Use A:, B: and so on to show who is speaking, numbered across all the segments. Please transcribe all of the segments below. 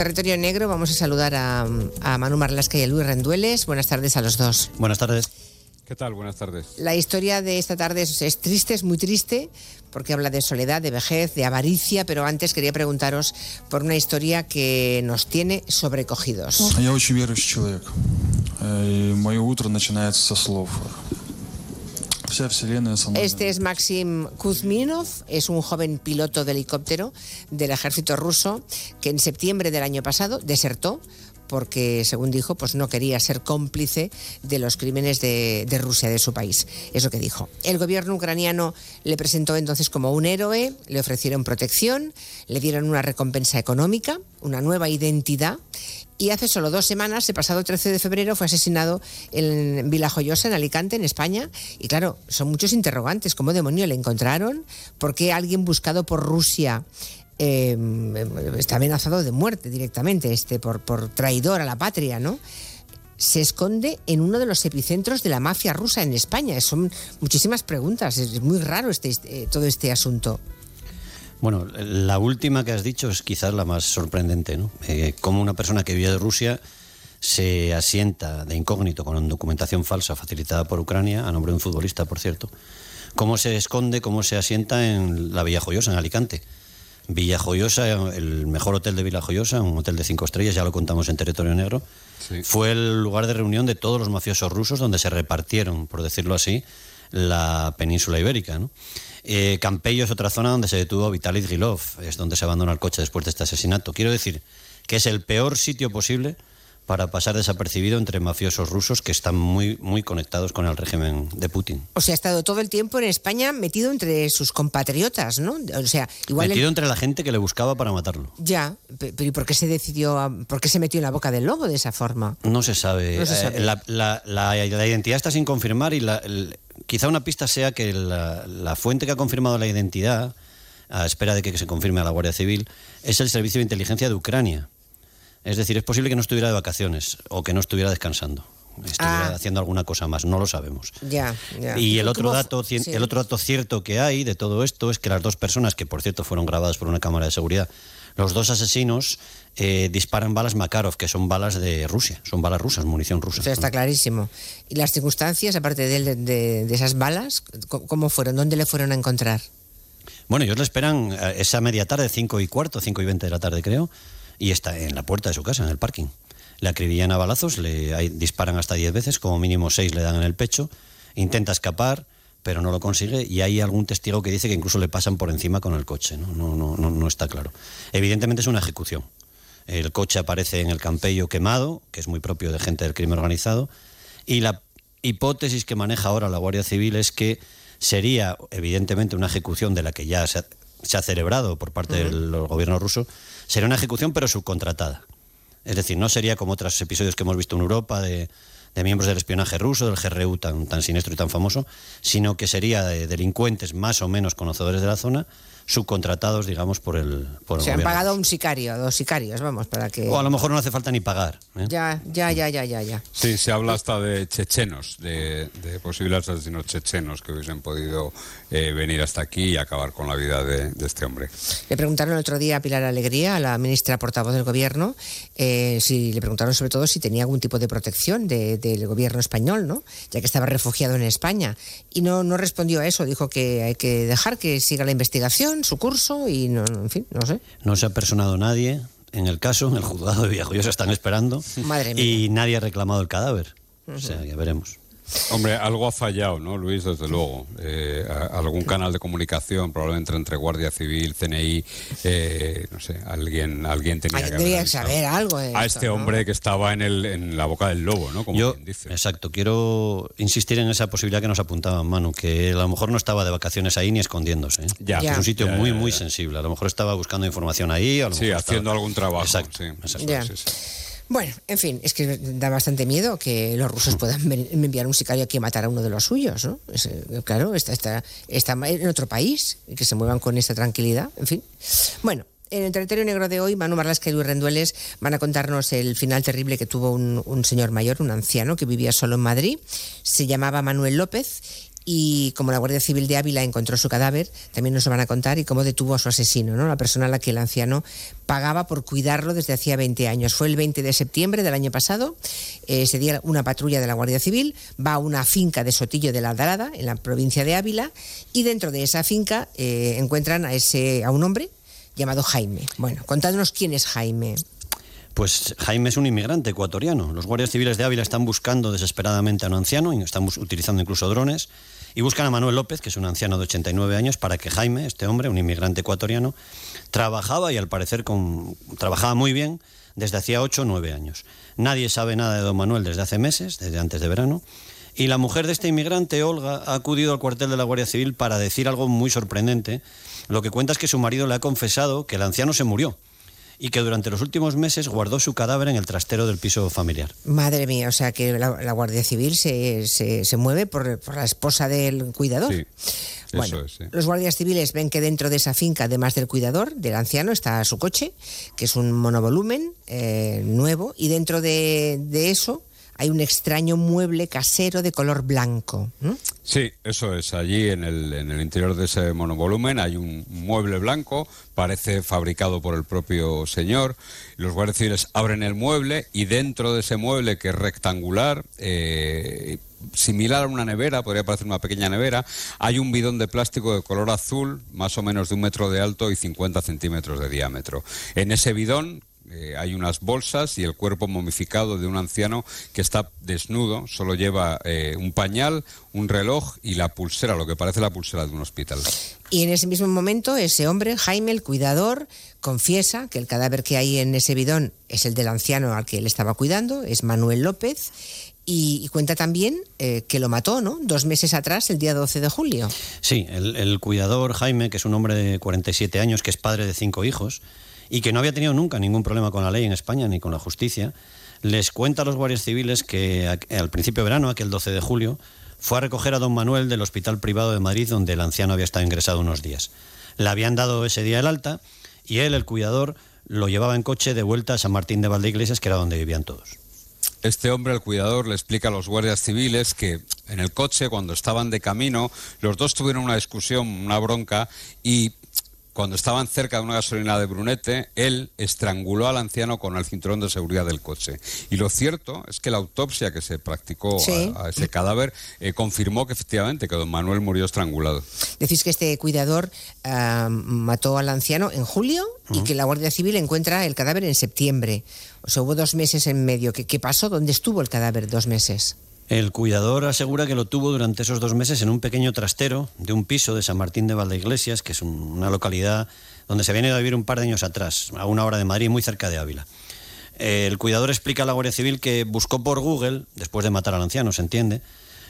A: Territorio Negro, vamos a saludar a, a Manu Marlasca y a Luis Rendueles. Buenas tardes a los dos.
B: Buenas tardes.
C: ¿Qué tal? Buenas tardes.
A: La historia de esta tarde es, es triste, es muy triste, porque habla de soledad, de vejez, de avaricia, pero antes quería preguntaros por una historia que nos tiene sobrecogidos.
D: Я очень верующий человек. Э, И мое утро начинается со слов.
A: este es Maxim Kuzminov, es un joven piloto de helicóptero del ejército ruso que en septiembre del año pasado desertó porque, según dijo, pues no quería ser cómplice de los crímenes de, de Rusia, de su país. Es lo que dijo. El gobierno ucraniano le presentó entonces como un héroe, le ofrecieron protección, le dieron una recompensa económica, una nueva identidad y hace solo dos semanas, el pasado 13 de febrero, fue asesinado en Villajoyosa, en Alicante, en España. Y claro, son muchos interrogantes. ¿Cómo demonio le encontraron? ¿Por qué alguien buscado por Rusia eh, está amenazado de muerte directamente, este, por, traidor a la patria, ¿no? se esconde en uno de los epicentros de la mafia rusa en España. Son muchísimas preguntas. Es muy raro este, eh, todo este asunto.
B: Bueno, la última que has dicho es quizás la más sorprendente, ¿no? Eh, cómo una persona que vive de Rusia se asienta de incógnito con documentación falsa facilitada por Ucrania, a nombre de un futbolista, por cierto. Cómo se esconde, cómo se asienta en la Villa Joyosa, en Alicante. Villa Joyosa, el mejor hotel de Villa Joyosa, un hotel de cinco estrellas, ya lo contamos en Territorio Negro,
C: Sí.
B: fue el lugar de reunión de todos los mafiosos rusos donde se repartieron, por decirlo así, la península ibérica. ¿no? Eh, Campello es otra zona donde se detuvo Vitaly Drilov, es donde se abandona el coche después de este asesinato. Quiero decir que es el peor sitio posible para pasar desapercibido entre mafiosos rusos que están muy, muy conectados con el régimen de Putin.
A: O sea, ha estado todo el tiempo en España metido entre sus compatriotas, ¿no? O sea, igual...
B: Metido
A: el-
B: entre la gente que le buscaba para matarlo.
A: Ya, pe- pero ¿y por qué se decidió, a- por qué se metió en la boca del lobo de esa forma?
B: No se sabe.
A: No se
B: Eh,
A: sabe.
B: La, la- la- la identidad está sin confirmar y la- el- quizá una pista sea que la, la fuente que ha confirmado la identidad, a espera de que se confirme a la Guardia Civil, es el Servicio de Inteligencia de Ucrania. Es decir, es posible que no estuviera de vacaciones o que no estuviera descansando. Estuviera
A: Ah.
B: haciendo alguna cosa más, no lo sabemos.
A: Ya, ya.
B: Y el
A: ¿Cómo
B: otro, dato,
A: sí.
B: el otro dato cierto que hay de todo esto es que las dos personas, que por cierto fueron grabadas por una cámara de seguridad, los dos asesinos eh, disparan balas Makarov, que son balas de Rusia, son balas rusas, munición rusa.
A: O sea, está clarísimo. ¿Y las circunstancias, aparte de, de- de- esas balas, cómo fueron? ¿Dónde le fueron a encontrar?
B: Bueno, ellos le esperan eh, esa media tarde, 5 y cuarto, 5 y 20 de la tarde creo, y está en la puerta de su casa, en el parking. Le acribillan a balazos, le ahí disparan hasta 10 veces, como mínimo 6 le dan en el pecho, intenta escapar, pero no lo consigue, y hay algún testigo que dice que incluso le pasan por encima con el coche, no, no, no, no, no está claro. Evidentemente es una ejecución. El coche aparece en el campello quemado, que es muy propio de gente del crimen organizado, y la hipótesis que maneja ahora la Guardia Civil es que sería evidentemente una ejecución de la que ya se ha, se ha celebrado por parte del gobierno ruso, sería una ejecución pero subcontratada. Es decir, no sería como otros episodios que hemos visto en Europa de, de miembros del espionaje ruso, del GRU tan, tan siniestro y tan famoso, sino que sería de delincuentes más o menos conocedores de la zona, subcontratados, digamos, por el, por el
A: Se han pagado a un sicario, a dos sicarios, vamos, para que...
B: O a lo mejor no hace falta ni pagar. ¿eh?
A: Ya, ya, ya, ya, ya, ya.
C: Sí, se habla hasta de chechenos, de, de posibles asesinos chechenos que hubiesen podido eh, venir hasta aquí y acabar con la vida de, de este hombre.
A: Le preguntaron el otro día a Pilar Alegría, a la ministra portavoz del gobierno, eh, si le preguntaron sobre todo si tenía algún tipo de protección de- del gobierno español, ¿no? Ya que estaba refugiado en España. Y no, no respondió a eso, dijo que hay que dejar que siga la investigación, su curso, y no, en fin, no sé.
B: No se ha personado nadie en el caso, en el juzgado de Villajoyosa están esperando.
A: Madre mía.
B: Y nadie ha reclamado el cadáver. O sea, ya veremos.
C: Hombre, algo ha fallado, ¿no, Luis? Desde luego. Eh, a- algún canal de comunicación, probablemente entre Guardia Civil, CNI, eh, no sé, alguien, alguien tenía
A: Alguien
C: que haber
A: saber algo de
C: A
A: esto,
C: este
A: ¿no?
C: hombre que estaba en, el, en la boca del lobo, ¿no? Como
B: Yo,
C: quien dice.
B: exacto, quiero insistir en esa posibilidad que nos apuntaba Manu, que a lo mejor no estaba de vacaciones ahí ni escondiéndose. ¿eh?
C: Ya.
B: Es un sitio
C: Ya,
B: muy, muy sensible. A lo mejor estaba buscando información ahí. A lo
C: Sí,
B: mejor
C: haciendo
B: estaba-
C: algún trabajo.
B: Exacto.
C: sí,
B: exacto.
C: Sí, sí.
A: Bueno, en fin, es que da bastante miedo que los rusos puedan enviar un sicario aquí a matar a uno de los suyos, ¿no? Eh, claro, está, en otro país que se muevan con esta tranquilidad, en fin. Bueno. En el territorio negro de hoy, Manu Marlasca y Luis Rendueles van a contarnos el final terrible que tuvo un señor mayor, un anciano que vivía solo en Madrid. Se llamaba Manuel López y como la Guardia Civil de Ávila encontró su cadáver, también nos lo van a contar y cómo detuvo a su asesino, ¿no? la persona a la que el anciano pagaba por cuidarlo desde hacía 20 años. Fue el 20 de septiembre del año pasado, eh, ese día una patrulla de la Guardia Civil va a una finca de Sotillo de la Aldarada, en la provincia de Ávila, y dentro de esa finca eh, encuentran a, ese, a un hombre llamado Jaime. Bueno, contadnos quién es Jaime.
B: Pues Jaime es un inmigrante ecuatoriano. Los guardias civiles de Ávila están buscando desesperadamente a un anciano y están utilizando incluso drones y buscan a Manuel López, que es un anciano de 89 años, para que Jaime, este hombre, un inmigrante ecuatoriano, trabajaba y al parecer trabajaba muy bien desde hacía 8 o 9 años. Nadie sabe nada de don Manuel desde hace meses, desde antes de verano. Y la mujer de este inmigrante, Olga, ha acudido al cuartel de la Guardia Civil para decir algo muy sorprendente. Lo que cuenta es que su marido le ha confesado que el anciano se murió y que durante los últimos meses guardó su cadáver en el trastero del piso familiar.
A: Madre mía, o sea que la, Guardia Civil se, se, mueve por, la esposa del cuidador.
C: Sí.
A: Bueno, los guardias civiles ven que dentro de esa finca, además del cuidador, del anciano, está su coche, que es un monovolumen eh, nuevo, y dentro de, de eso hay un extraño mueble casero de color blanco.
C: Sí, eso es. Allí en el, en el interior de ese monovolumen hay un mueble blanco, parece fabricado por el propio señor. Los guardias civiles abren el mueble y dentro de ese mueble, que es rectangular, eh, similar a una nevera, podría parecer una pequeña nevera, hay un bidón de plástico de color azul, más o menos de un metro de alto y 50 centímetros de diámetro. En ese bidón, eh, hay unas bolsas y el cuerpo momificado de un anciano que está desnudo, solo lleva eh, un pañal, un reloj y la pulsera, lo que parece la pulsera de un hospital.
A: Y en ese mismo momento ese hombre, Jaime, el cuidador, confiesa que el cadáver que hay en ese bidón es el del anciano al que él estaba cuidando, es Manuel López, y, cuenta también eh, que lo mató, ¿no? Dos meses atrás, el día 12 de julio.
B: Sí, el, el, cuidador Jaime, que es un hombre de 47 años, que es padre de cinco hijos, y que no había tenido nunca ningún problema con la ley en España ni con la justicia, les cuenta a los guardias civiles que al principio de verano, aquel 12 de julio, fue a recoger a don Manuel del hospital privado de Madrid donde el anciano había estado ingresado unos días. Le habían dado ese día el alta y él, el cuidador, lo llevaba en coche de vuelta a San Martín de Valdeiglesias, que era donde vivían todos.
C: Este hombre, el cuidador, le explica a los guardias civiles que en el coche, cuando estaban de camino, los dos tuvieron una discusión, una bronca, y cuando estaban cerca de una gasolina de Brunete, él estranguló al anciano con el cinturón de seguridad del coche. Y lo cierto es que la autopsia que se practicó a, ese cadáver eh, confirmó que efectivamente que don Manuel murió estrangulado.
A: Decís que este cuidador ah, mató al anciano en julio y que la Guardia Civil encuentra el cadáver en septiembre. O sea, hubo dos meses en medio. ¿Qué, qué pasó? ¿Dónde estuvo el cadáver dos meses?
B: El cuidador asegura que lo tuvo durante esos dos meses en un pequeño trastero de un piso de San Martín de Valdeiglesias, que es una localidad donde se viene a vivir un par de años atrás, a una hora de Madrid, muy cerca de Ávila. El cuidador explica a la Guardia Civil que buscó por Google, después de matar al anciano, se entiende,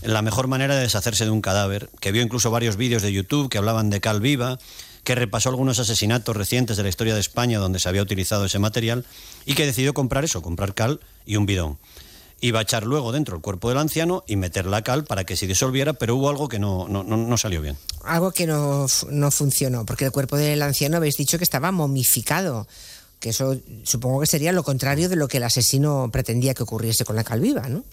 B: la mejor manera de deshacerse de un cadáver, que vio incluso varios vídeos de YouTube que hablaban de cal viva, que repasó algunos asesinatos recientes de la historia de España donde se había utilizado ese material y que decidió comprar eso, comprar cal y un bidón iba a echar luego dentro el cuerpo del anciano y meter la cal para que se disolviera, pero hubo algo que no, no, no salió bien.
A: Algo que no, no funcionó, porque el cuerpo del anciano habéis dicho que estaba momificado que eso supongo que sería lo contrario de lo que el asesino pretendía que ocurriese con la cal viva, ¿no?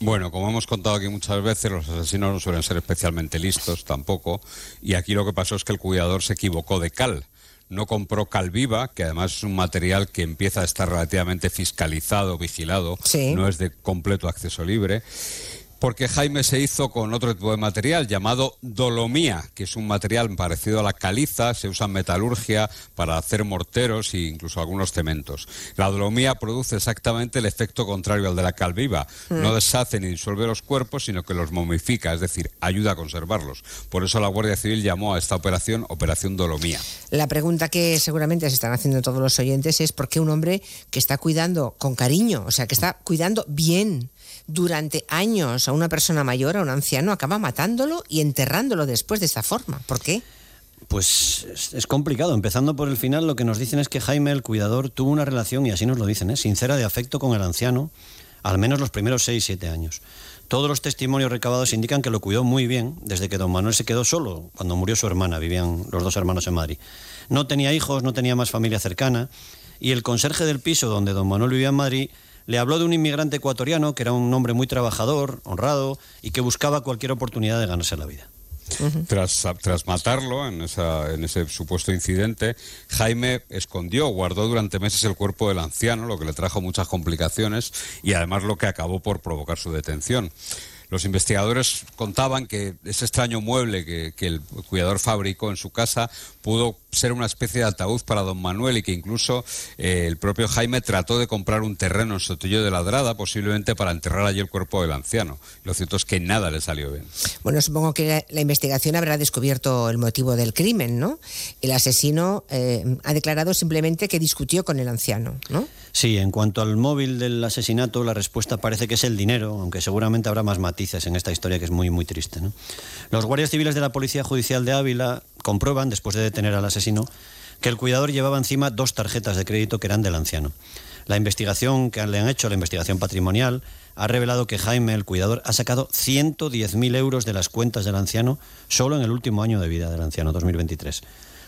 C: Bueno, como hemos contado aquí muchas veces, los asesinos no suelen ser especialmente listos tampoco, y aquí lo que pasó es que el cuidador se equivocó de cal no compró Calviva, que además es un material que empieza a estar relativamente fiscalizado, vigilado, no es de completo acceso libre porque Jaime se hizo con otro tipo de material llamado dolomía, que es un material parecido a la caliza, se usa en metalurgia para hacer morteros e incluso algunos cementos. La dolomía produce exactamente el efecto contrario al de la cal viva. No mm. deshace ni disuelve los cuerpos, sino que los momifica, es decir, ayuda a conservarlos. Por eso la Guardia Civil llamó a esta operación Operación Dolomía.
A: La pregunta que seguramente se están haciendo todos los oyentes es por qué un hombre que está cuidando con cariño, o sea, que está cuidando bien durante años a una persona mayor, a un anciano, acaba matándolo y enterrándolo después de esta forma. ¿Por qué?
B: Pues es, complicado. Empezando por el final, lo que nos dicen es que Jaime, el cuidador, tuvo una relación, y así nos lo dicen, ¿eh? sincera de afecto con el anciano, al menos los primeros 6-7 años. Todos los testimonios recabados indican que lo cuidó muy bien desde que don Manuel se quedó solo, cuando murió su hermana, vivían los dos hermanos en Madrid. No tenía hijos, no tenía más familia cercana, y el conserje del piso donde don Manuel vivía en Madrid le habló de un inmigrante ecuatoriano que era un hombre muy trabajador, honrado y que buscaba cualquier oportunidad de ganarse la vida.
C: Tras, tras matarlo en, esa, en ese supuesto incidente, Jaime escondió, guardó durante meses el cuerpo del anciano, lo que le trajo muchas complicaciones y además lo que acabó por provocar su detención. Los investigadores contaban que ese extraño mueble que, el cuidador fabricó en su casa pudo ser una especie de ataúd para don Manuel y que incluso eh, el propio Jaime trató de comprar un terreno en Sotillo de Ladrada, posiblemente para enterrar allí el cuerpo del anciano. Lo cierto es que nada le salió bien.
A: Bueno, supongo que la, la investigación habrá descubierto el motivo del crimen, ¿no? El asesino eh, ha declarado simplemente que discutió con el anciano, ¿no?
B: Sí, en cuanto al móvil del asesinato, la respuesta parece que es el dinero, aunque seguramente habrá más matices en esta historia que es muy, muy triste. ¿no? Los guardias civiles de la Policía Judicial de Ávila comprueban, después de detener al asesino, que el cuidador llevaba encima dos tarjetas de crédito que eran del anciano. La investigación que le han hecho, la investigación patrimonial, ha revelado que Jaime, el cuidador, ha sacado 110.000 euros de las cuentas del anciano solo en el último año de vida del anciano, 2023.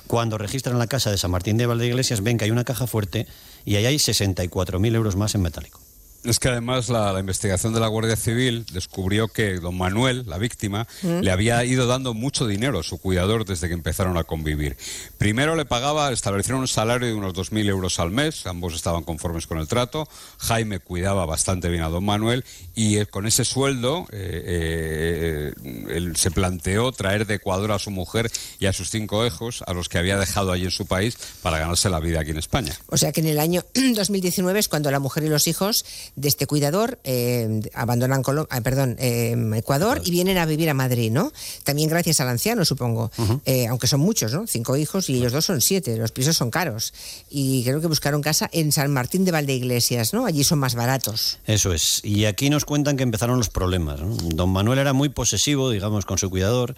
B: Cuando registran la casa de San Martín de Valdeiglesias, ven que hay una caja fuerte y ahí hay 64.000 euros más en metálico.
C: Es que además la, la, investigación de la Guardia Civil descubrió que don Manuel, la víctima, ¿Mm? le había ido dando mucho dinero a su cuidador desde que empezaron a convivir. Primero le pagaba, establecieron un salario de unos 2.000 euros al mes, ambos estaban conformes con el trato, Jaime cuidaba bastante bien a don Manuel y eh, con ese sueldo eh, eh, él se planteó traer de Ecuador a su mujer y a sus cinco hijos, a los que había dejado allí en su país, para ganarse la vida aquí en España.
A: O sea que en el año 2019 es cuando la mujer y los hijos de este cuidador eh, abandonan ah, perdón, eh, Ecuador y vienen a vivir a Madrid, ¿no? También gracias al anciano, supongo. Uh -huh. eh, aunque son muchos, ¿no? Cinco hijos y ellos dos son siete. Los pisos son caros. Y creo que buscaron casa en San Martín de Valdeiglesias, ¿no? Allí son más baratos.
B: Eso es. Y aquí nos cuentan que empezaron los problemas. ¿no? Don Manuel era muy posesivo, digamos, con su cuidador.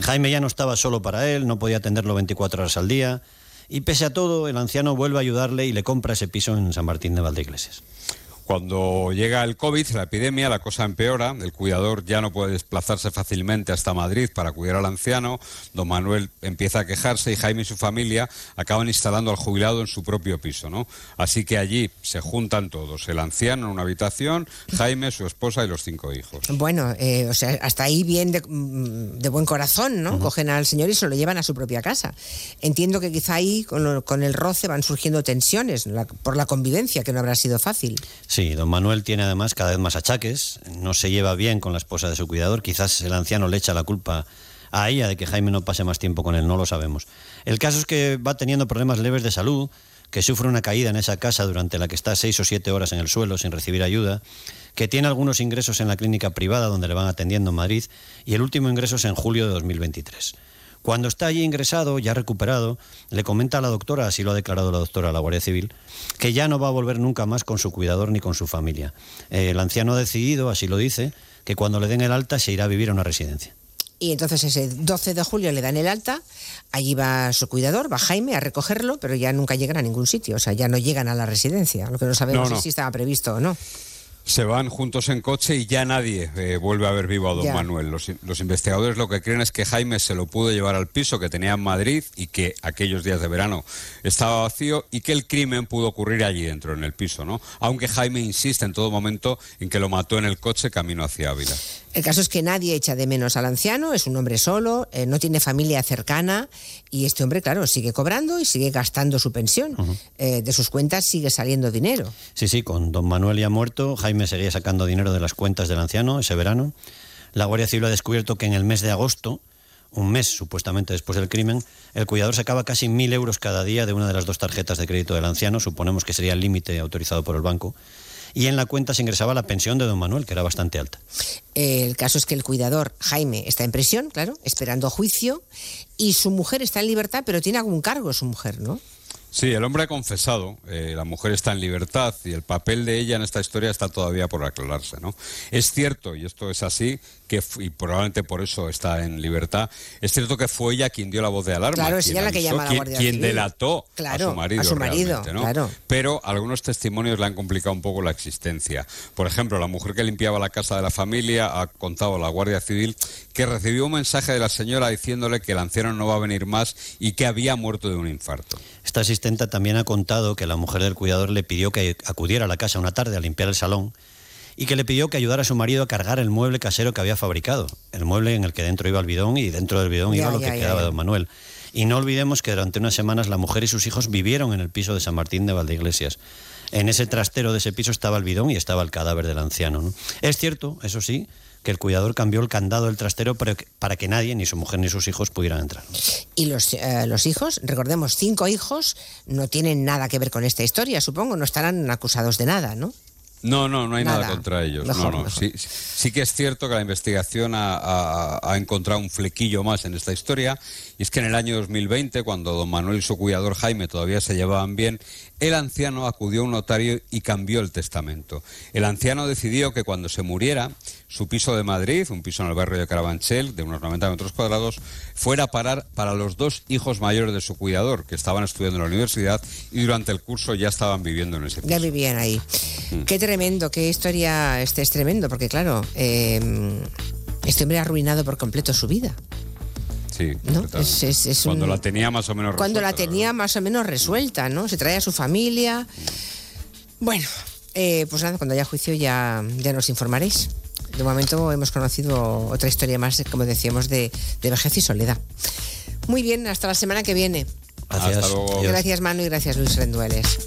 B: Jaime ya no estaba solo para él, no podía atenderlo 24 horas al día. Y pese a todo, el anciano vuelve a ayudarle y le compra ese piso en San Martín de Valdeiglesias.
C: Cuando llega el COVID, la epidemia, la cosa empeora. El cuidador ya no puede desplazarse fácilmente hasta Madrid para cuidar al anciano. Don Manuel empieza a quejarse y Jaime y su familia acaban instalando al jubilado en su propio piso. ¿no? Así que allí se juntan todos. El anciano en una habitación, Jaime, su esposa y los cinco hijos.
A: Bueno, eh, o sea, hasta ahí bien de, de buen corazón, ¿no? Uh -huh. Cogen al señor y se lo llevan a su propia casa. Entiendo que quizá ahí con, lo, con el roce van surgiendo tensiones la, por la convivencia, que no habrá sido fácil.
B: Sí, don Manuel tiene además cada vez más achaques, no se lleva bien con la esposa de su cuidador, quizás el anciano le echa la culpa a ella de que Jaime no pase más tiempo con él, no lo sabemos. El caso es que va teniendo problemas leves de salud, que sufre una caída en esa casa durante la que está seis o siete horas en el suelo sin recibir ayuda, que tiene algunos ingresos en la clínica privada donde le van atendiendo en Madrid y el último ingreso es en julio de 2023. Cuando está allí ingresado, ya recuperado, le comenta a la doctora, así lo ha declarado la doctora a la Guardia Civil, que ya no va a volver nunca más con su cuidador ni con su familia. Eh, el anciano ha decidido, así lo dice, que cuando le den el alta se irá a vivir a una residencia.
A: Y entonces ese 12 de julio le dan el alta, allí va su cuidador, va Jaime a recogerlo, pero ya nunca llegan a ningún sitio, o sea, ya no llegan a la residencia, lo que no sabemos no, no. es si estaba previsto o no.
C: Se van juntos en coche y ya nadie eh, vuelve a ver vivo a don ya. Manuel. Los, los, investigadores lo que creen es que Jaime se lo pudo llevar al piso que tenía en Madrid y que aquellos días de verano estaba vacío y que el crimen pudo ocurrir allí dentro, en el piso, ¿no? Aunque Jaime insiste en todo momento en que lo mató en el coche camino hacia Ávila.
A: El caso es que nadie echa de menos al anciano, es un hombre solo, eh, no tiene familia cercana y este hombre, claro, sigue cobrando y sigue gastando su pensión. Uh -huh. eh, de sus cuentas sigue saliendo dinero.
B: Sí, sí, con don Manuel ya muerto, Jaime seguía sacando dinero de las cuentas del anciano ese verano. La Guardia Civil ha descubierto que en el mes de agosto, un mes supuestamente después del crimen, el cuidador sacaba casi mil euros cada día de una de las dos tarjetas de crédito del anciano, suponemos que sería el límite autorizado por el banco y en la cuenta se ingresaba la pensión de don Manuel, que era bastante alta.
A: El caso es que el cuidador, Jaime, está en prisión, claro, esperando juicio, y su mujer está en libertad, pero tiene algún cargo su mujer, ¿no?
C: Sí, el hombre ha confesado, eh, la mujer está en libertad y el papel de ella en esta historia está todavía por aclararse, ¿no? Es cierto, y esto es así, que y probablemente por eso está en libertad, es cierto que fue ella quien dio la voz de alarma,
A: claro, es
C: quien,
A: ella la que llama a la Guardia
C: quien,
A: Civil.
C: delató
A: claro,
C: a su marido,
A: a su marido
C: ¿no?
A: claro.
C: Pero algunos testimonios le han complicado un poco la existencia. Por ejemplo, la mujer que limpiaba la casa de la familia ha contado a la Guardia Civil que recibió un mensaje de la señora diciéndole que el anciano no va a venir más y que había muerto de un infarto.
B: Esta también ha contado que la mujer del cuidador le pidió que acudiera a la casa una tarde a limpiar el salón y que le pidió que ayudara a su marido a cargar el mueble casero que había fabricado, el mueble en el que dentro iba el bidón y dentro del bidón
A: Ya,
B: iba lo
A: ya,
B: que
A: ya,
B: quedaba de don Manuel. Y no olvidemos que durante unas semanas la mujer y sus hijos vivieron en el piso de San Martín de Valdeiglesias. En ese trastero de ese piso estaba el bidón y estaba el cadáver del anciano. ¿no? Es cierto, eso sí, que el cuidador cambió el candado del trastero para que, nadie, ni su mujer ni sus hijos, pudieran entrar.
A: Y los, eh, los hijos, recordemos, cinco hijos, no tienen nada que ver con esta historia, supongo, no estarán acusados de nada, ¿no?
C: No, no, no hay nada,
A: Nada.
C: contra ellos.
A: Mejor,
C: no, no.
A: mejor.
C: Sí, sí que es cierto que la investigación ha, ha- ha encontrado un flequillo más en esta historia, y es que en el año 2020, cuando don Manuel y su cuidador Jaime todavía se llevaban bien, el anciano acudió a un notario y cambió el testamento. El anciano decidió que cuando se muriera, su piso de Madrid, un piso en el barrio de Carabanchel, de unos 90 metros cuadrados, fuera a parar para los dos hijos mayores de su cuidador, que estaban estudiando en la universidad y durante el curso ya estaban viviendo en ese piso.
A: Ya vivían ahí.
C: Mm.
A: Qué tremendo, qué historia, este es tremendo, porque claro, eh, este hombre ha arruinado por completo su vida.
C: Sí,
A: ¿no?
C: completamente.
A: Es- es- es
C: cuando
A: un-
C: la tenía más o menos
A: Cuando la
C: resuelta,
A: tenía más o menos resuelta, ¿no? Se trae a su familia. Bueno, eh, pues nada, cuando haya juicio ya, ya nos informaréis. De momento hemos conocido otra historia más, como decíamos, de, de vejez y soledad. Muy bien, hasta la semana que viene.
C: Hasta luego.
B: Adiós.
A: Gracias Manu y gracias Luis Rendueles.